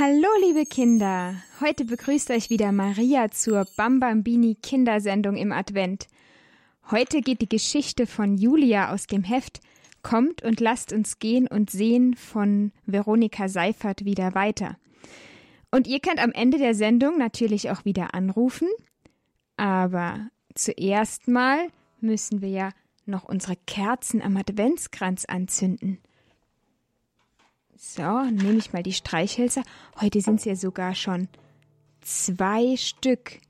Hallo, liebe Kinder! Heute begrüßt euch wieder Maria zur Bambambini Kindersendung im Advent. Heute geht die Geschichte von Julia aus dem Heft Kommt und lasst uns gehen und sehen von Veronika Seifert wieder weiter. Und ihr könnt am Ende der Sendung natürlich auch wieder anrufen, aber zuerst mal müssen wir ja noch unsere Kerzen am Adventskranz anzünden. So, nehme ich mal die Streichhölzer. Heute sind es ja sogar schon zwei Stück.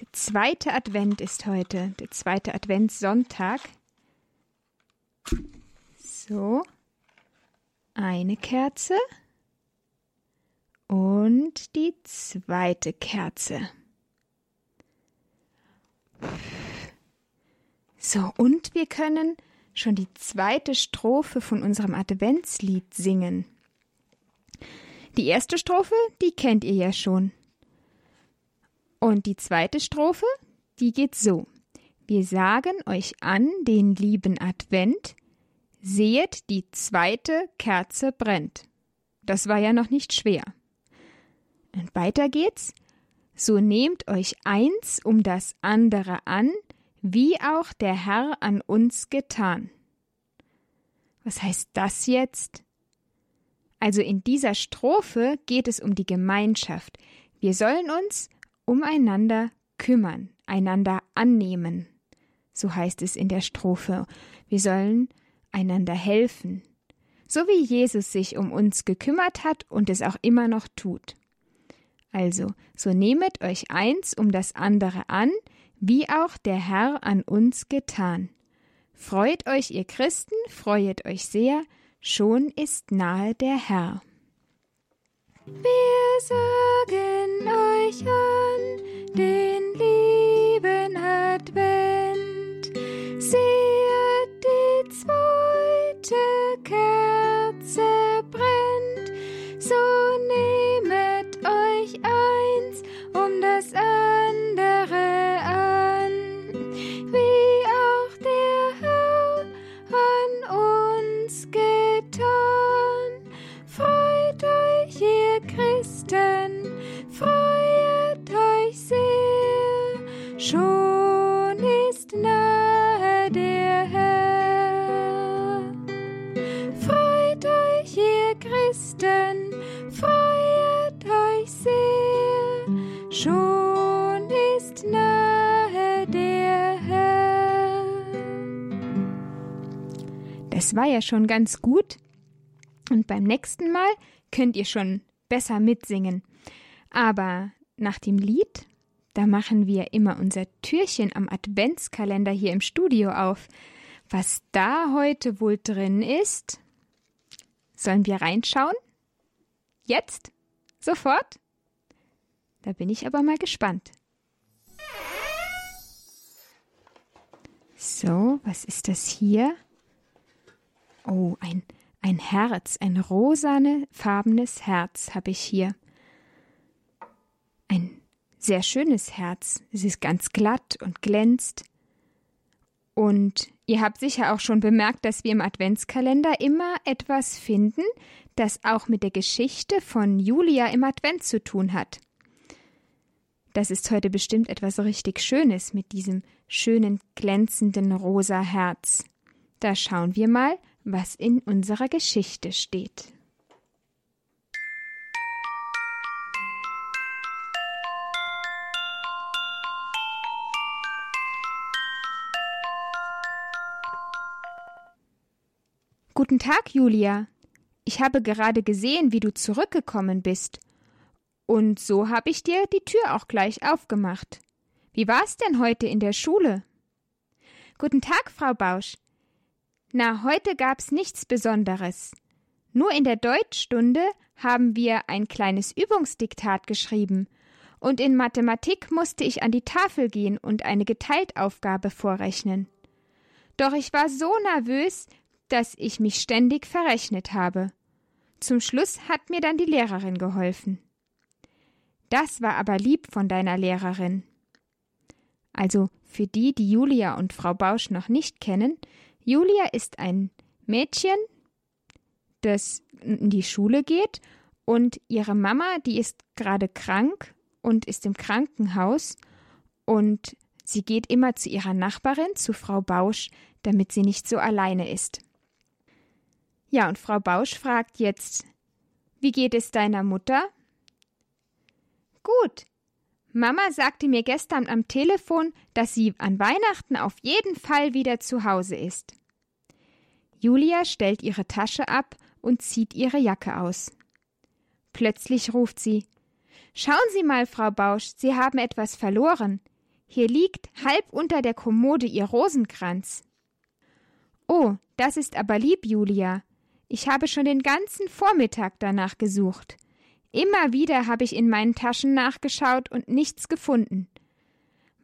Der zweite Advent ist heute, der zweite Adventssonntag. So, eine Kerze und die zweite Kerze. So, und wir können schon die zweite Strophe von unserem Adventslied singen. Die erste Strophe, die kennt ihr ja schon. Und die zweite Strophe, die geht so. Wir sagen euch an den lieben Advent, sehet, die zweite Kerze brennt. Das war ja noch nicht schwer. Und weiter geht's. So nehmt euch eins um das andere an, wie auch der Herr an uns getan. Was heißt das jetzt? Also in dieser Strophe geht es um die Gemeinschaft. Wir sollen uns umeinander kümmern, einander annehmen. So heißt es in der Strophe. Wir sollen einander helfen. So wie Jesus sich um uns gekümmert hat und es auch immer noch tut. Also, so nehmet euch eins um das andere an, wie auch der Herr an uns getan. Freut euch, ihr Christen, freuet euch sehr, schon ist nahe der Herr. Wir sagen euch an den lieben Advent, seht die zweite Kerze brennt, so nehmet euch eins um das andere schon ist nahe der Herr. Freut euch, ihr Christen, freut euch sehr, schon ist nahe der Herr. Das war ja schon ganz gut. Und beim nächsten Mal könnt ihr schon besser mitsingen. Aber nach dem Lied, da machen wir immer unser Türchen am Adventskalender hier im Studio auf. Was da heute wohl drin ist? Sollen wir reinschauen? Jetzt? Sofort? Da bin ich aber mal gespannt. So, was ist das hier? Oh, ein, ein Herz, ein rosane, farbenes Herz habe ich hier. Ein sehr schönes Herz. Es ist ganz glatt und glänzt. Und ihr habt sicher auch schon bemerkt, dass wir im Adventskalender immer etwas finden, das auch mit der Geschichte von Julia im Advent zu tun hat. Das ist heute bestimmt etwas richtig Schönes mit diesem schönen glänzenden rosa Herz. Da schauen wir mal, was in unserer Geschichte steht. Guten Tag, Julia. Ich habe gerade gesehen, wie du zurückgekommen bist. Und so habe ich dir die Tür auch gleich aufgemacht. Wie war's denn heute in der Schule? Guten Tag, Frau Bausch. Na, heute gab's nichts Besonderes. Nur in der Deutschstunde haben wir ein kleines Übungsdiktat geschrieben, und in Mathematik musste ich an die Tafel gehen und eine Geteiltaufgabe vorrechnen. Doch ich war so nervös, dass ich mich ständig verrechnet habe. Zum Schluss hat mir dann die Lehrerin geholfen. Das war aber lieb von deiner Lehrerin. Also für die, die Julia und Frau Bausch noch nicht kennen, Julia ist ein Mädchen, das in die Schule geht und ihre Mama, die ist gerade krank und ist im Krankenhaus und sie geht immer zu ihrer Nachbarin, zu Frau Bausch, damit sie nicht so alleine ist. Ja, und Frau Bausch fragt jetzt, wie geht es deiner Mutter? Gut. Mama sagte mir gestern am Telefon, dass sie an Weihnachten auf jeden Fall wieder zu Hause ist. Julia stellt ihre Tasche ab und zieht ihre Jacke aus. Plötzlich ruft sie Schauen Sie mal, Frau Bausch, Sie haben etwas verloren. Hier liegt halb unter der Kommode Ihr Rosenkranz. Oh, das ist aber lieb, Julia. Ich habe schon den ganzen Vormittag danach gesucht. Immer wieder habe ich in meinen Taschen nachgeschaut und nichts gefunden.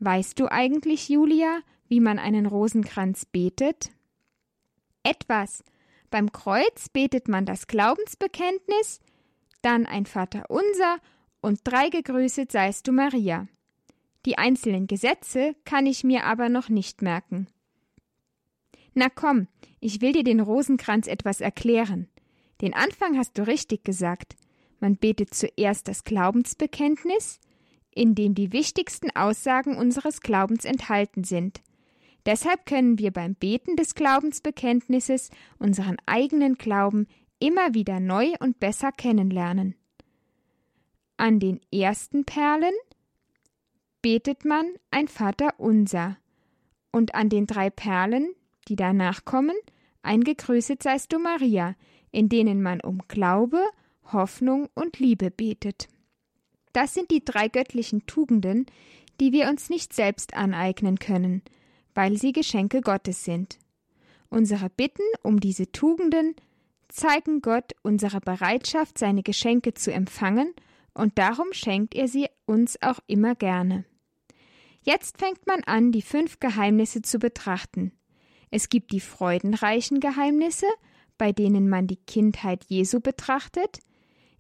Weißt du eigentlich, Julia, wie man einen Rosenkranz betet? Etwas. Beim Kreuz betet man das Glaubensbekenntnis, dann ein Vaterunser und drei gegrüßet seist du Maria. Die einzelnen Gesetze kann ich mir aber noch nicht merken. Na komm, ich will dir den Rosenkranz etwas erklären. Den Anfang hast du richtig gesagt. Man betet zuerst das Glaubensbekenntnis, in dem die wichtigsten Aussagen unseres Glaubens enthalten sind. Deshalb können wir beim Beten des Glaubensbekenntnisses unseren eigenen Glauben immer wieder neu und besser kennenlernen. An den ersten Perlen betet man ein Vater unser und an den drei Perlen, die danach kommen, ein Gegrüßet seist du Maria, in denen man um Glaube, Hoffnung und Liebe betet. Das sind die drei göttlichen Tugenden, die wir uns nicht selbst aneignen können, weil sie Geschenke Gottes sind. Unsere Bitten um diese Tugenden zeigen Gott unsere Bereitschaft, seine Geschenke zu empfangen, und darum schenkt er sie uns auch immer gerne. Jetzt fängt man an, die fünf Geheimnisse zu betrachten. Es gibt die freudenreichen Geheimnisse, bei denen man die Kindheit Jesu betrachtet,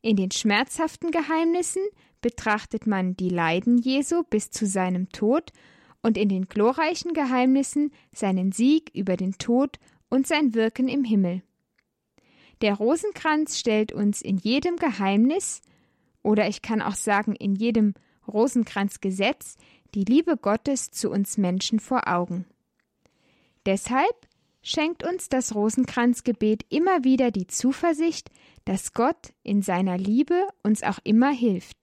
in den schmerzhaften Geheimnissen betrachtet man die Leiden Jesu bis zu seinem Tod und in den glorreichen Geheimnissen seinen Sieg über den Tod und sein Wirken im Himmel. Der Rosenkranz stellt uns in jedem Geheimnis, oder ich kann auch sagen in jedem Rosenkranzgesetz, die Liebe Gottes zu uns Menschen vor Augen. Deshalb schenkt uns das Rosenkranzgebet immer wieder die Zuversicht, dass Gott in seiner Liebe uns auch immer hilft.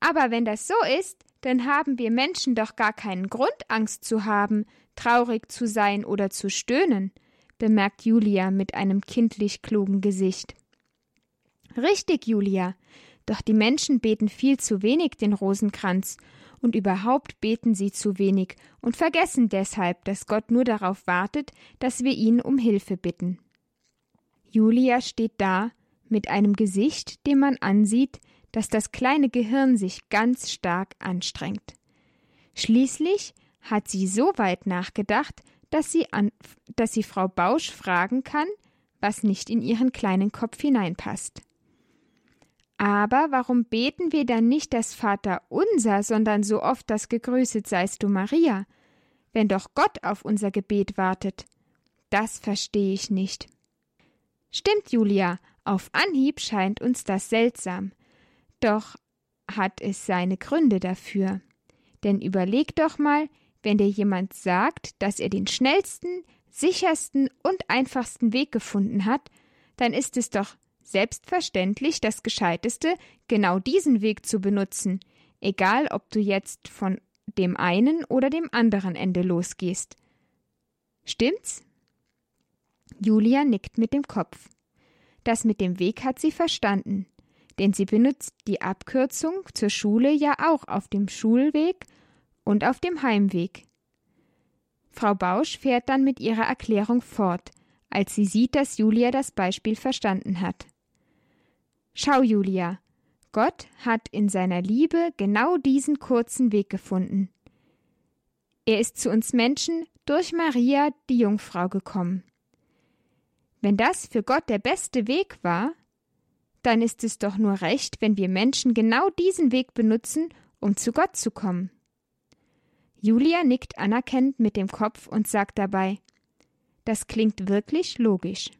Aber wenn das so ist, dann haben wir Menschen doch gar keinen Grund, Angst zu haben, traurig zu sein oder zu stöhnen, bemerkt Julia mit einem kindlich klugen Gesicht. Richtig, Julia, doch die Menschen beten viel zu wenig den Rosenkranz, und überhaupt beten sie zu wenig und vergessen deshalb, dass Gott nur darauf wartet, dass wir ihn um Hilfe bitten. Julia steht da mit einem Gesicht, dem man ansieht, dass das kleine Gehirn sich ganz stark anstrengt. Schließlich hat sie so weit nachgedacht, dass sie, an, dass sie Frau Bausch fragen kann, was nicht in ihren kleinen Kopf hineinpasst. Aber warum beten wir dann nicht das Vater unser, sondern so oft das Gegrüßet seist du Maria, wenn doch Gott auf unser Gebet wartet? Das verstehe ich nicht. Stimmt, Julia, auf Anhieb scheint uns das seltsam. Doch hat es seine Gründe dafür. Denn überleg doch mal, wenn dir jemand sagt, dass er den schnellsten, sichersten und einfachsten Weg gefunden hat, dann ist es doch selbstverständlich das Gescheiteste, genau diesen Weg zu benutzen, egal ob du jetzt von dem einen oder dem anderen Ende losgehst. Stimmt's? Julia nickt mit dem Kopf. Das mit dem Weg hat sie verstanden denn sie benutzt die Abkürzung zur Schule ja auch auf dem Schulweg und auf dem Heimweg. Frau Bausch fährt dann mit ihrer Erklärung fort, als sie sieht, dass Julia das Beispiel verstanden hat. Schau, Julia, Gott hat in seiner Liebe genau diesen kurzen Weg gefunden. Er ist zu uns Menschen durch Maria, die Jungfrau, gekommen. Wenn das für Gott der beste Weg war, dann ist es doch nur recht, wenn wir Menschen genau diesen Weg benutzen, um zu Gott zu kommen. Julia nickt anerkennend mit dem Kopf und sagt dabei Das klingt wirklich logisch.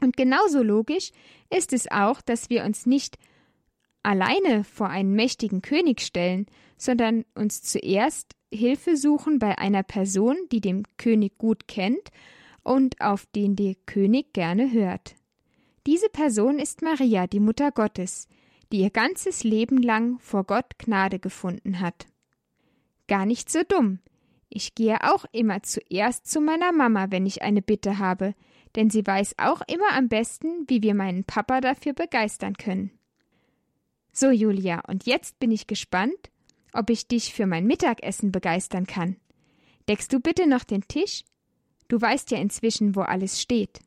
Und genauso logisch ist es auch, dass wir uns nicht alleine vor einen mächtigen König stellen, sondern uns zuerst Hilfe suchen bei einer Person, die den König gut kennt und auf den der König gerne hört. Diese Person ist Maria, die Mutter Gottes, die ihr ganzes Leben lang vor Gott Gnade gefunden hat. Gar nicht so dumm. Ich gehe auch immer zuerst zu meiner Mama, wenn ich eine Bitte habe, denn sie weiß auch immer am besten, wie wir meinen Papa dafür begeistern können. So, Julia, und jetzt bin ich gespannt, ob ich dich für mein Mittagessen begeistern kann. Deckst du bitte noch den Tisch? Du weißt ja inzwischen, wo alles steht.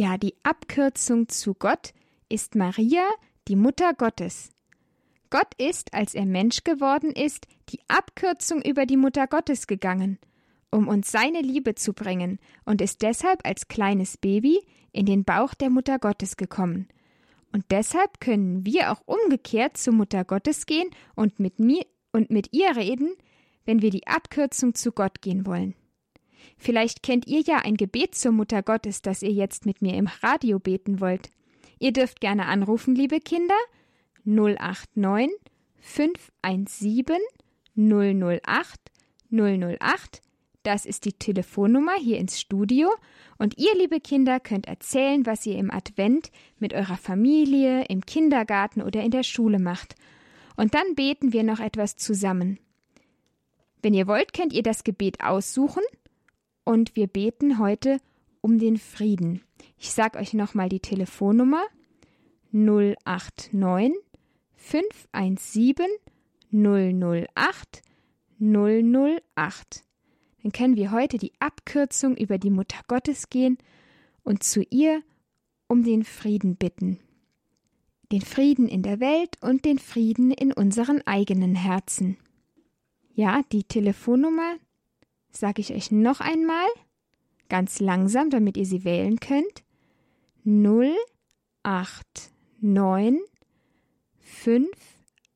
Ja, die Abkürzung zu Gott ist Maria, die Mutter Gottes. Gott ist, als er Mensch geworden ist, die Abkürzung über die Mutter Gottes gegangen, um uns seine Liebe zu bringen, und ist deshalb als kleines Baby in den Bauch der Mutter Gottes gekommen. Und deshalb können wir auch umgekehrt zur Mutter Gottes gehen und mit mir und mit ihr reden, wenn wir die Abkürzung zu Gott gehen wollen. Vielleicht kennt ihr ja ein Gebet zur Mutter Gottes, das ihr jetzt mit mir im Radio beten wollt. Ihr dürft gerne anrufen, liebe Kinder. 089 517 008 008. Das ist die Telefonnummer hier ins Studio. Und ihr, liebe Kinder, könnt erzählen, was ihr im Advent mit eurer Familie, im Kindergarten oder in der Schule macht. Und dann beten wir noch etwas zusammen. Wenn ihr wollt, könnt ihr das Gebet aussuchen und wir beten heute um den Frieden. Ich sage euch nochmal die Telefonnummer 089 517 008 008. Dann können wir heute die Abkürzung über die Mutter Gottes gehen und zu ihr um den Frieden bitten. Den Frieden in der Welt und den Frieden in unseren eigenen Herzen. Ja, die Telefonnummer sage ich euch noch einmal, ganz langsam, damit ihr sie wählen könnt. 0, 8, 9, 5,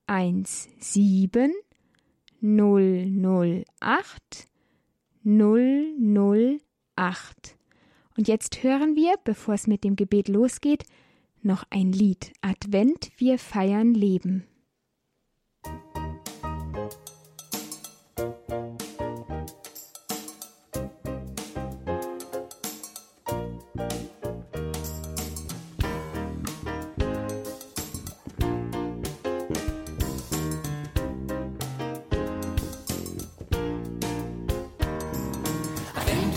1, 7, 0, 0, 8, 0, 0, 8. Und jetzt hören wir, bevor es mit dem Gebet losgeht, noch ein Lied. Advent, wir feiern Leben.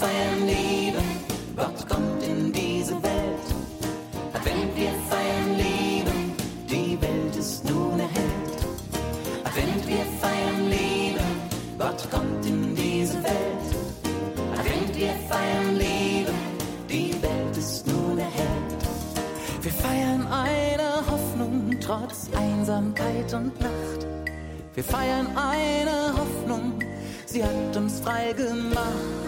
feiern Liebe, Gott kommt in diese Welt. Wenn wir feiern Liebe, die Welt ist nun erhellt. Wenn wir feiern Liebe, Gott kommt in diese Welt. Wenn wir feiern Liebe, die Welt ist nun erhellt. Wir feiern eine Hoffnung trotz Einsamkeit und Nacht. Wir feiern eine Hoffnung, sie hat uns frei gemacht.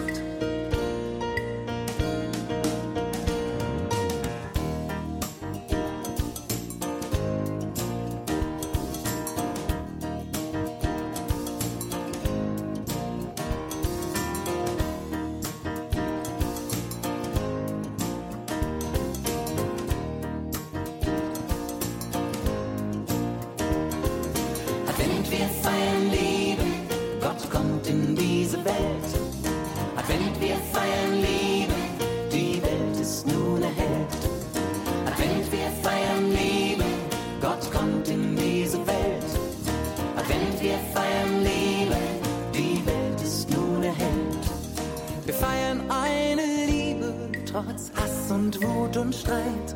Und Wut und Streit.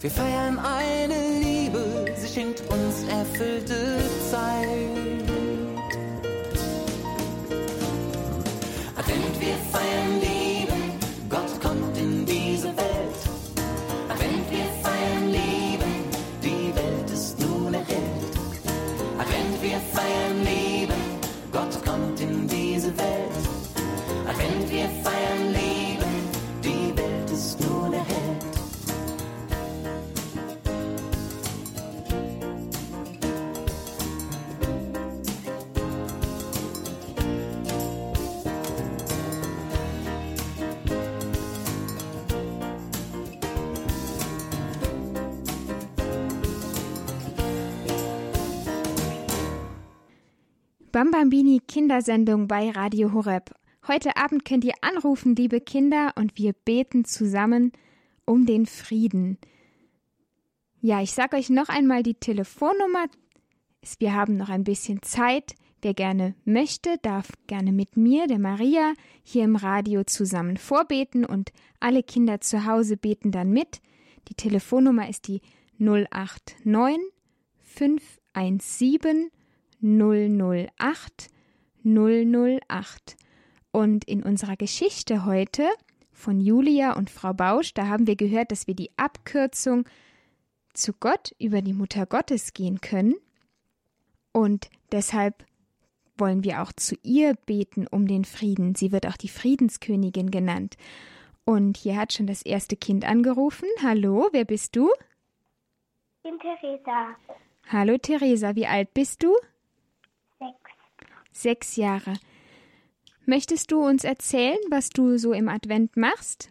Wir feiern eine Liebe, sie schenkt uns erfüllte Zeit. Advent, wir feiern Bambambini Kindersendung bei Radio Horeb. Heute Abend könnt ihr anrufen, liebe Kinder, und wir beten zusammen um den Frieden. Ja, ich sage euch noch einmal die Telefonnummer. Wir haben noch ein bisschen Zeit. Wer gerne möchte, darf gerne mit mir, der Maria, hier im Radio zusammen vorbeten und alle Kinder zu Hause beten dann mit. Die Telefonnummer ist die 089 517 008 008. Und in unserer Geschichte heute von Julia und Frau Bausch, da haben wir gehört, dass wir die Abkürzung zu Gott über die Mutter Gottes gehen können. Und deshalb wollen wir auch zu ihr beten um den Frieden. Sie wird auch die Friedenskönigin genannt. Und hier hat schon das erste Kind angerufen. Hallo, wer bist du? Ich bin Theresa, Hallo Theresa, wie alt bist du? Sechs. Jahre. Möchtest du uns erzählen, was du so im Advent machst?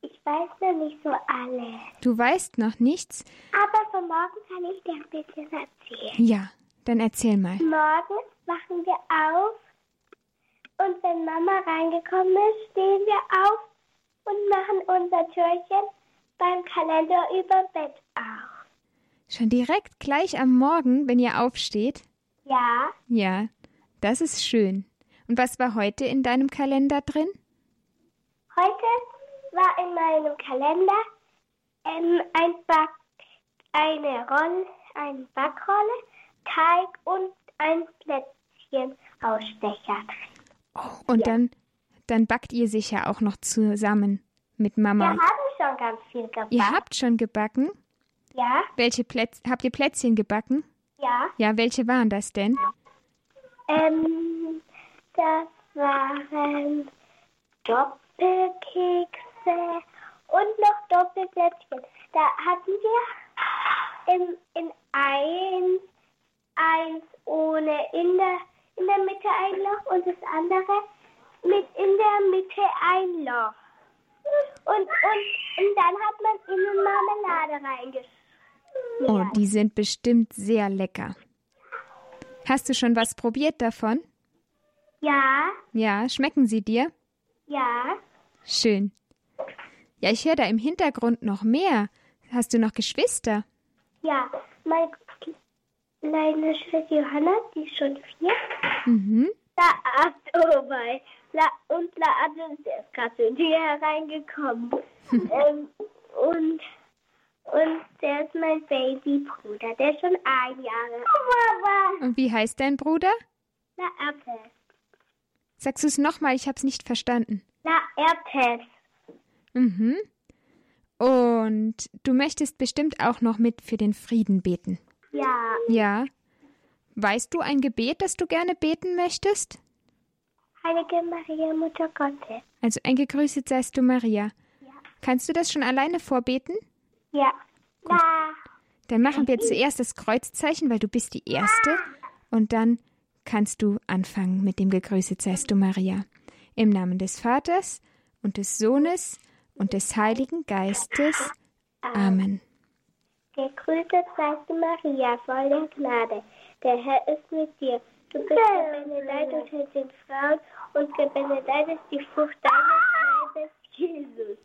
Ich weiß noch nicht so alles, Du weißt noch nichts? aber von morgen kann ich dir ein bisschen erzählen. Ja, dann erzähl mal. Morgens wachen wir auf und wenn Mama reingekommen ist, stehen wir auf und machen unser Türchen beim Kalender über Bett auf. Schon direkt gleich am Morgen, wenn ihr aufsteht? Ja, Ja, das ist schön. Und was war heute in deinem Kalender drin? heute war in meinem Kalender ähm, ein Back, eine Rolle, eine Backrolle, Teig und ein Plätzchenausstecher drin. Und dann, dann backt ihr sicher auch noch zusammen mit Wir Mama. haben schon ganz viel gebacken. Ihr habt schon gebacken? Ja, Welche Plätz habt ihr Plätzchen gebacken? ja. Ja, welche waren das denn? Ähm, das waren Doppelkekse und noch Doppelplätzchen. Da hatten wir in, in eins, eins ohne in der, in der Mitte ein Loch und das andere mit in der Mitte ein Loch. Und, und, und dann hat man innen Marmelade reingeschmiert. Oh, die sind bestimmt sehr lecker. Hast du schon was probiert davon? Ja, Ja, schmecken sie dir? ja. Schön. Ja, ich höre da im Hintergrund noch mehr. Hast du noch Geschwister? Ja, meine kleine Schwester Johanna, die ist schon vier. Mhm. La oh mein. La und La Adel, ist gerade in die hereingekommen. ähm, und, und der ist mein Babybruder, der ist schon ein Jahre. Oh Mama. Und wie heißt dein Bruder? La Apple. Sagst du es nochmal? Ich hab's nicht verstanden. La Apple. Mhm. Und du möchtest bestimmt auch noch mit für den Frieden beten. Ja. Ja. Weißt du ein Gebet, das du gerne beten möchtest? Heilige Maria, Mutter Gottes. Also ein Gegrüßet seist du, Maria. Ja. Kannst du das schon alleine vorbeten? Ja. La. Dann machen wir zuerst das Kreuzzeichen, weil du bist die Erste. Und dann kannst du anfangen mit dem Gegrüßet seist du, Maria. Im Namen des Vaters und des Sohnes und des Heiligen Geistes. Amen. Gegrüßet seist du, Maria, voll der Gnade. Der Herr ist mit dir. Du bist gebenedeit unter den Frauen und gebenedeit ist die Frucht deines Leibes, Jesus.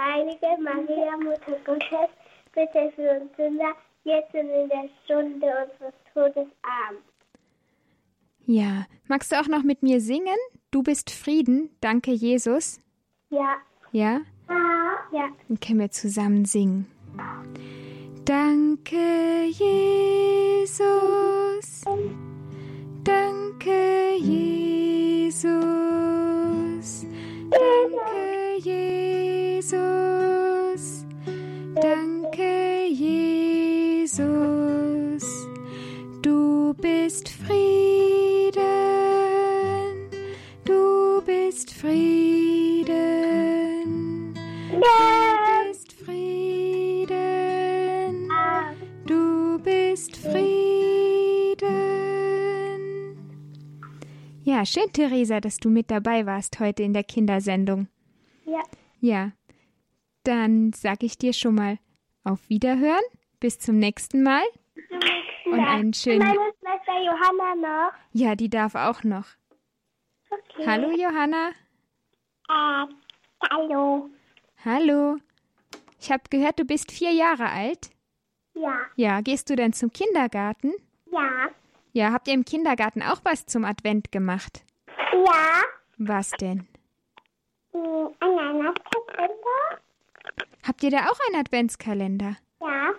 Heilige Maria, Mutter Gottes, bitte für uns Sünder, jetzt und in der Stunde unseres Todes. Amen. Ja, magst du auch noch mit mir singen? Du bist Frieden, danke Jesus. Ja, Ja? Ja. Dann können wir zusammen singen. Danke, Jesus. Schön, Theresa, dass du mit dabei warst heute in der Kindersendung. Ja. Ja, dann sag ich dir schon mal auf Wiederhören. Bis zum nächsten Mal. Und einen schönen. Meine Schwester Johanna noch. Ja, die darf auch noch. Okay. Hallo, Johanna. Äh, hallo. Hallo. Ich habe gehört, du bist vier Jahre alt. Ja. Ja, gehst du denn zum Kindergarten? Ja. Ja, habt ihr im Kindergarten auch was zum Advent gemacht? Ja. Was denn? Ein Weihnachtskalender. Habt ihr da auch einen Adventskalender? Ja.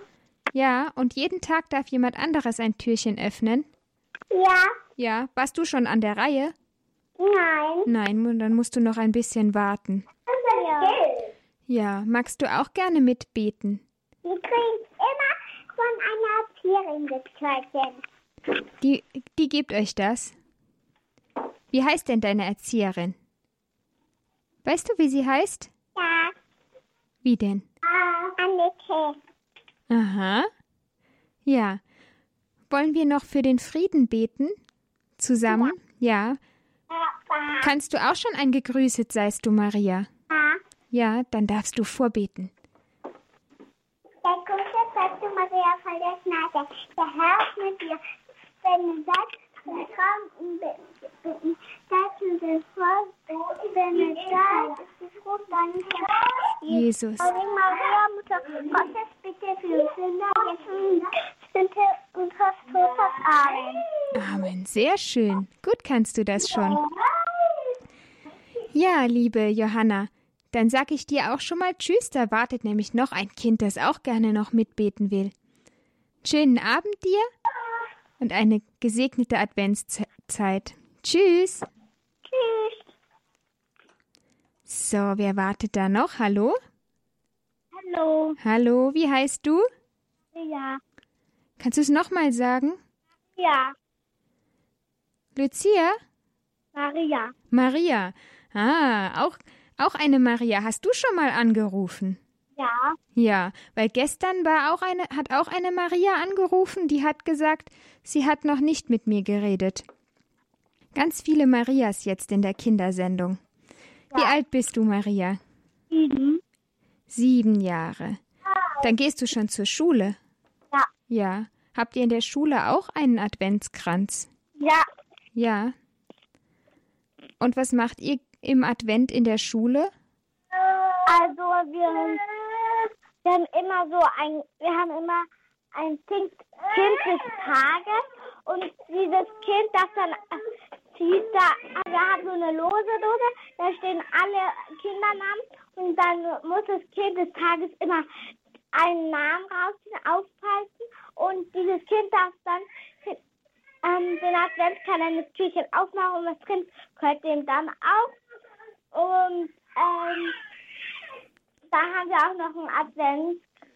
Ja, und jeden Tag darf jemand anderes ein Türchen öffnen? Ja. Ja, warst du schon an der Reihe? Nein. Nein, dann musst du noch ein bisschen warten. Ja. Ja, magst du auch gerne mitbeten? Wir kriegen immer von einer Erzieherin das Törchen. Die, die gibt euch das. Wie heißt denn deine Erzieherin? Weißt du, wie sie heißt? Ja. Wie denn? Äh, Annette. Aha. Ja. Wollen wir noch für den Frieden beten? Zusammen? Ja. Kannst du auch schon ein Gegrüßet seist du, Maria? Ja. Ja, dann darfst du vorbeten. Der Gute sagte Maria voll der Gnade. Der Herr ist mit dir. Wenn und bitten, sagst du das Volk, wenn du da ist, ist es gut, dann Jesus. Maria, Mutter Gottes, bitte für Sünder, jetzt und Todes. Amen. Amen. Sehr schön. Gut kannst du das schon. Ja, liebe Johanna, dann sag ich dir auch schon mal Tschüss. Da wartet nämlich noch ein Kind, das auch gerne noch mitbeten will. Schönen Abend dir und eine gesegnete Adventszeit. Tschüss. Tschüss. So, wer wartet da noch? Hallo? Hallo. Hallo, wie heißt du? Ja. Kannst du es nochmal sagen? Ja. Lucia? Maria. Maria. Ah, auch, auch eine Maria. Hast du schon mal angerufen? Ja. Ja, weil gestern war auch eine, hat auch eine Maria angerufen, die hat gesagt, sie hat noch nicht mit mir geredet. Ganz viele Marias jetzt in der Kindersendung. Wie alt bist du, Maria? Sieben. Sieben Jahre. Dann gehst du schon zur Schule. Ja. Ja. Habt ihr in der Schule auch einen Adventskranz? Ja. Ja. Und was macht ihr im Advent in der Schule? Also wir, wir haben immer so ein, wir haben immer ein Kind, des Tages und dieses Kind, das dann äh, zieht da, wir haben so eine lose Dose, da stehen alle Kindernamen und dann muss das Kind des Tages immer einen Namen rausziehen, aufhalten und dieses Kind darf dann ähm, den Adventskalender das Türchen aufmachen und was drin gehört dem dann auf. Und ähm, da haben wir auch noch einen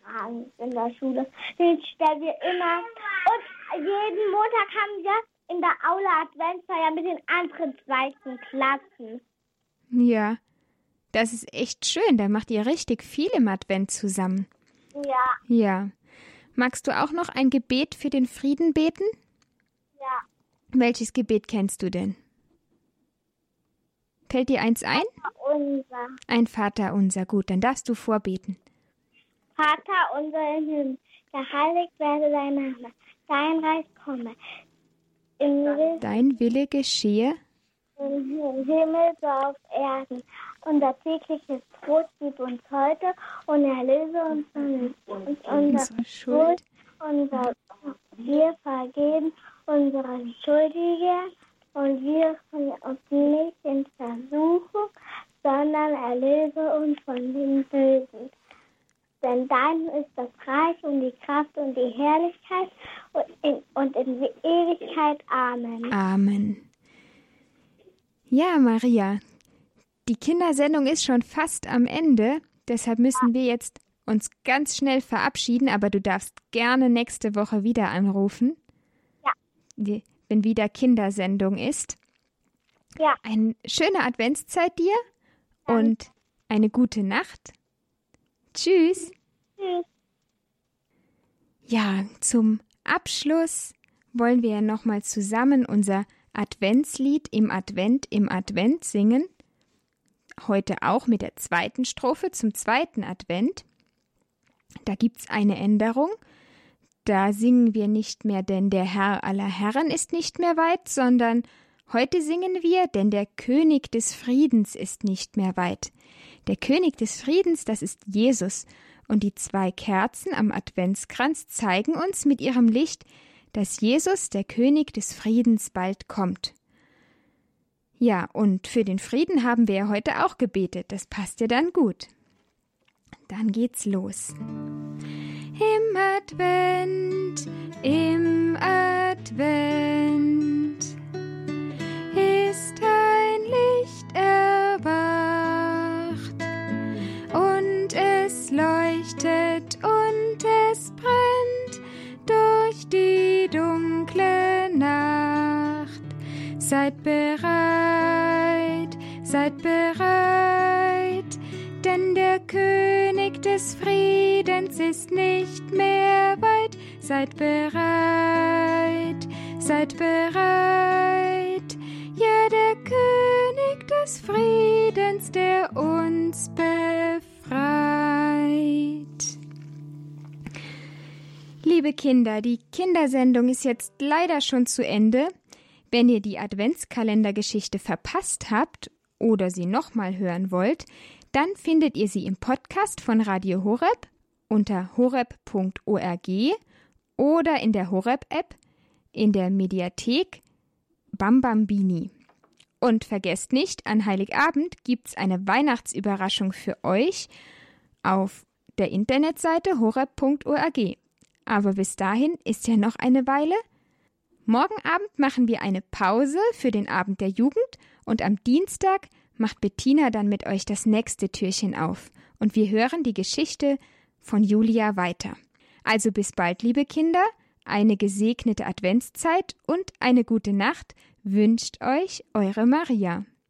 Adventskranz in der Schule. Den stellen wir immer. Und jeden Montag haben wir in der Aula Adventsfeier mit den anderen zweiten Klassen. Ja. Das ist echt schön. Da macht ihr richtig viel im Advent zusammen. Ja, Ja. Magst du auch noch ein Gebet für den Frieden beten? ja. Welches Gebet kennst du denn? Fällt dir eins ein? Unser Ein Vater unser. Gut, dann darfst du vorbeten. Vater unser im Himmel, geheiligt werde dein Name, dein Reich komme. Im Himmel Dein Wille geschehe. im Himmel so auf Erden. Unser tägliches Brot gib uns heute und erlöse uns von uns unsere Schuld. Unser, wir vergeben unsere Schuldigen und wir uns nicht in Versuchung, sondern erlöse uns von dem denn dein ist das Reich und die Kraft und die Herrlichkeit und in, und in Ewigkeit. Amen. Amen. Ja, Maria, die Kindersendung ist schon fast am Ende, deshalb müssen wir jetzt uns ganz schnell verabschieden, aber du darfst gerne nächste Woche wieder anrufen. Ja. Wenn wieder Kindersendung ist. Ja. Eine schöne Adventszeit dir und eine gute Nacht. Tschüss. Tschüss. Ja, zum Abschluss wollen wir nochmal zusammen unser Adventslied im Advent im Advent singen. Heute auch mit der zweiten Strophe zum zweiten Advent. Da gibt's eine Änderung. Da singen wir nicht mehr, denn der Herr aller Herren ist nicht mehr weit, sondern heute singen wir, denn der König des Friedens ist nicht mehr weit. Der König des Friedens, das ist Jesus, und die zwei Kerzen am Adventskranz zeigen uns mit ihrem Licht, dass Jesus, der König des Friedens, bald kommt. Ja, und für den Frieden haben wir ja heute auch gebetet, das passt ja dann gut. Dann geht's los. Im Advent, im Advent Seid bereit, seid bereit, denn der König des Friedens ist nicht mehr weit. Seid bereit, seid bereit, ja der König des Friedens, der uns befreit. Liebe Kinder, die Kindersendung ist jetzt leider schon zu Ende. Wenn ihr die Adventskalendergeschichte verpasst habt oder sie nochmal hören wollt, dann findet ihr sie im Podcast von Radio Horeb unter horeb.org oder in der Horeb-App in der Mediathek Bambambini. Und vergesst nicht, an Heiligabend gibt's eine Weihnachtsüberraschung für euch auf der Internetseite horeb.org. Aber bis dahin ist ja noch eine Weile. Morgen Abend machen wir eine Pause für den Abend der Jugend und am Dienstag macht Bettina dann mit euch das nächste Türchen auf und wir hören die Geschichte von Julia weiter. Also bis bald, liebe Kinder, eine gesegnete Adventszeit und eine gute Nacht wünscht euch eure Maria.